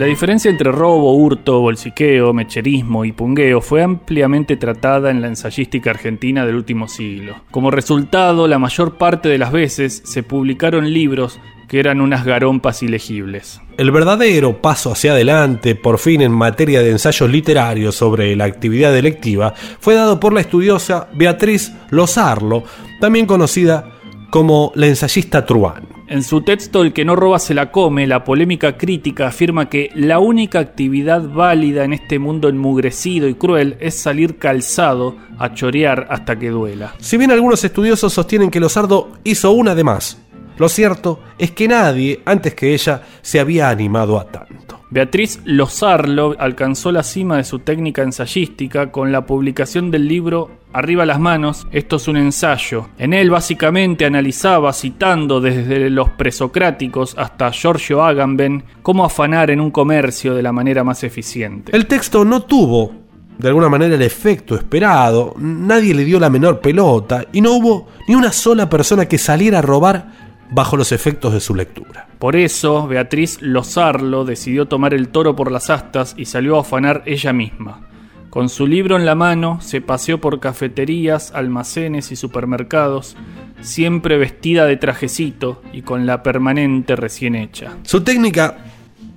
La diferencia entre robo, hurto, bolsiqueo, mecherismo y pungueo fue ampliamente tratada en la ensayística argentina del último siglo. Como resultado, la mayor parte de las veces se publicaron libros que eran unas garompas ilegibles. El verdadero paso hacia adelante, por fin en materia de ensayos literarios sobre la actividad delictiva, fue dado por la estudiosa Beatriz Lozarlo, también conocida como la ensayista truán. En su texto El que no roba se la come, la polémica crítica afirma que la única actividad válida en este mundo enmugrecido y cruel es salir calzado a chorear hasta que duela. Si bien algunos estudiosos sostienen que Lozardo hizo una de más, lo cierto es que nadie antes que ella se había animado a tanto. Beatriz Lozarlo alcanzó la cima de su técnica ensayística con la publicación del libro Arriba las manos, esto es un ensayo. En él básicamente analizaba, citando desde los presocráticos hasta Giorgio Agamben, cómo afanar en un comercio de la manera más eficiente. El texto no tuvo de alguna manera el efecto esperado, nadie le dio la menor pelota y no hubo ni una sola persona que saliera a robar bajo los efectos de su lectura. Por eso, Beatriz Lozarlo decidió tomar el toro por las astas y salió a afanar ella misma. Con su libro en la mano, se paseó por cafeterías, almacenes y supermercados, siempre vestida de trajecito y con la permanente recién hecha. Su técnica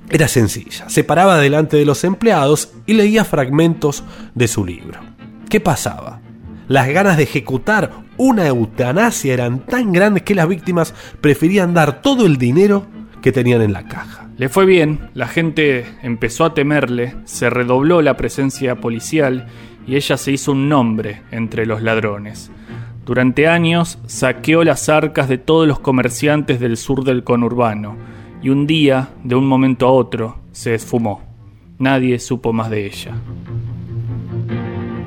era sencilla. Se paraba delante de los empleados y leía fragmentos de su libro. ¿Qué pasaba? Las ganas de ejecutar una eutanasia eran tan grandes que las víctimas preferían dar todo el dinero que tenían en la caja. Le fue bien, la gente empezó a temerle, se redobló la presencia policial y ella se hizo un nombre entre los ladrones. Durante años saqueó las arcas de todos los comerciantes del sur del conurbano y un día, de un momento a otro, se esfumó. Nadie supo más de ella.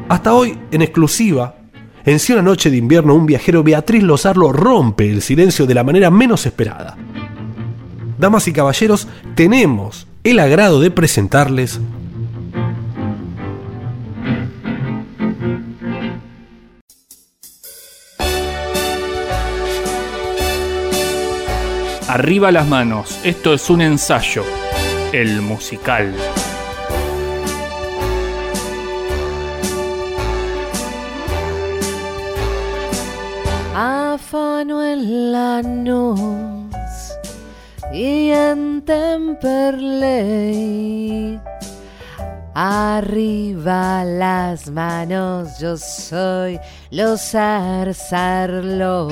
Hasta hoy, en exclusiva, en Si una noche de invierno un viajero Beatriz Lozarlo rompe el silencio de la manera menos esperada. Damas y caballeros, tenemos el agrado de presentarles Arriba las manos, esto es un ensayo, el musical. Afano en la noz y en Temperley. Arriba las manos, yo soy los zarzarlo.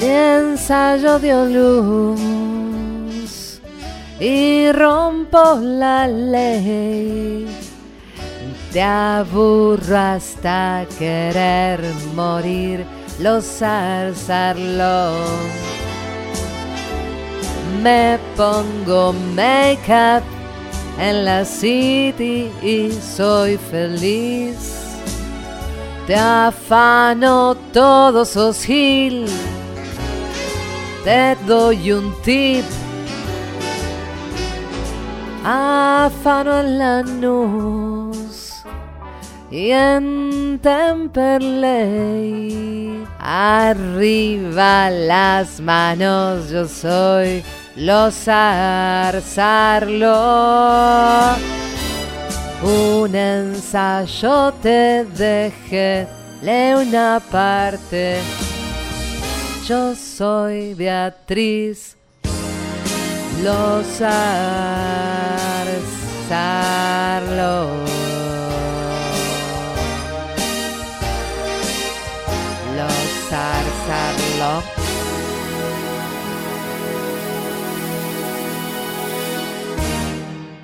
De ensayo dio luz y rompo la ley te aburro hasta querer morir, los zarzarlo. Me pongo make-up en la city y soy feliz. Te afano todos sos gil. Te doy un tip. Afano en la nube y en Temperley. Arriba las manos, yo soy los zarzarlo. Un ensayo te dejé, lee una parte. Yo soy Beatriz, los zarzarlo.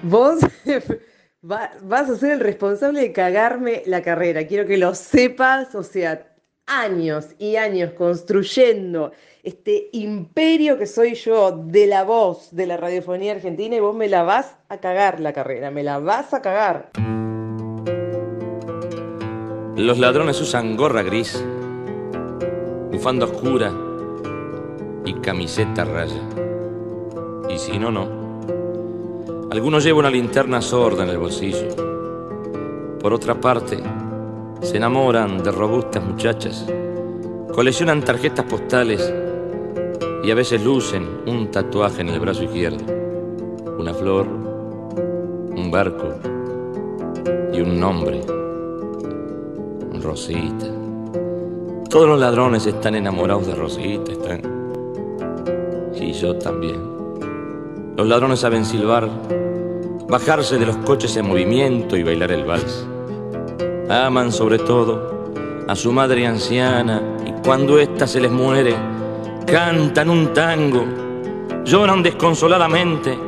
Vos vas a ser el responsable de cagarme la carrera. Quiero que lo sepas, o sea, años y años construyendo este imperio que soy yo de la voz de la radiofonía argentina y vos me la vas a cagar la carrera, me la vas a cagar. Los ladrones usan gorra gris bufanda oscura y camiseta raya. Y si no, no. Algunos llevan una linterna sorda en el bolsillo. Por otra parte, se enamoran de robustas muchachas, coleccionan tarjetas postales y a veces lucen un tatuaje en el brazo izquierdo. una flor, un barco y un nombre. Rosita. Todos los ladrones están enamorados de Rosita, están. Y yo también. Los ladrones saben silbar, bajarse de los coches en movimiento y bailar el vals. Aman sobre todo a su madre anciana y cuando ésta se les muere, cantan un tango, lloran desconsoladamente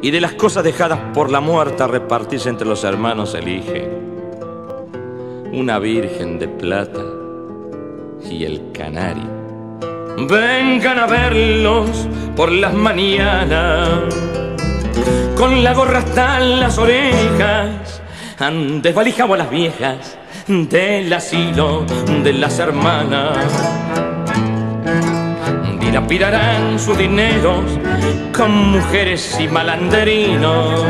y de las cosas dejadas por la muerta repartirse entre los hermanos elige una virgen de plata y el canario. Vengan a verlos por las mañanas, con la gorra hasta las orejas, han desvalijado a las viejas del asilo de las hermanas. Dilapirarán sus dineros con mujeres y malanderinos,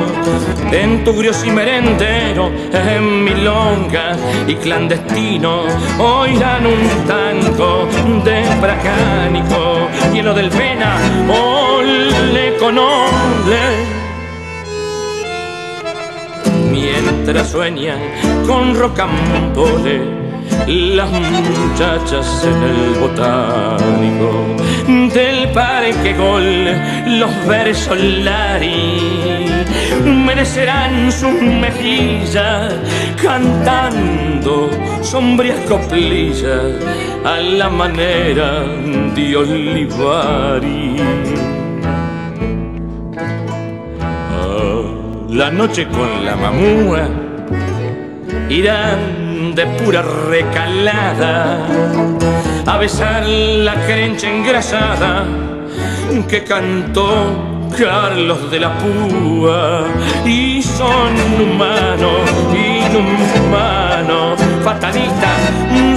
en tugrios y merenderos, en milongas y clandestinos, oirán un tango de bracánico, lleno del con ole. Mientras sueñan con rocambole las muchachas en el botánico del parque gol, los versos lari merecerán sus mejillas cantando sombrías coplillas a la manera de Olivari. La noche con la mamúa irán de pura recalada a besar la crencha engrasada que cantó Carlos de la Púa. Y son humanos, inhumanos, fatalistas,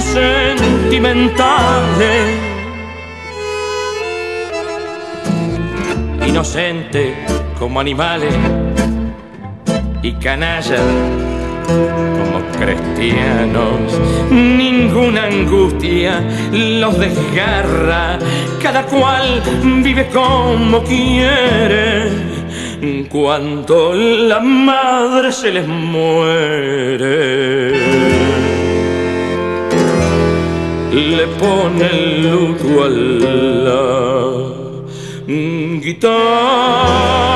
sentimentales, inocentes como animales y canallas como cristianos. Ninguna angustia los desgarra, cada cual vive como quiere. Cuando la madre se les muere, le pone el luto a la guitarra.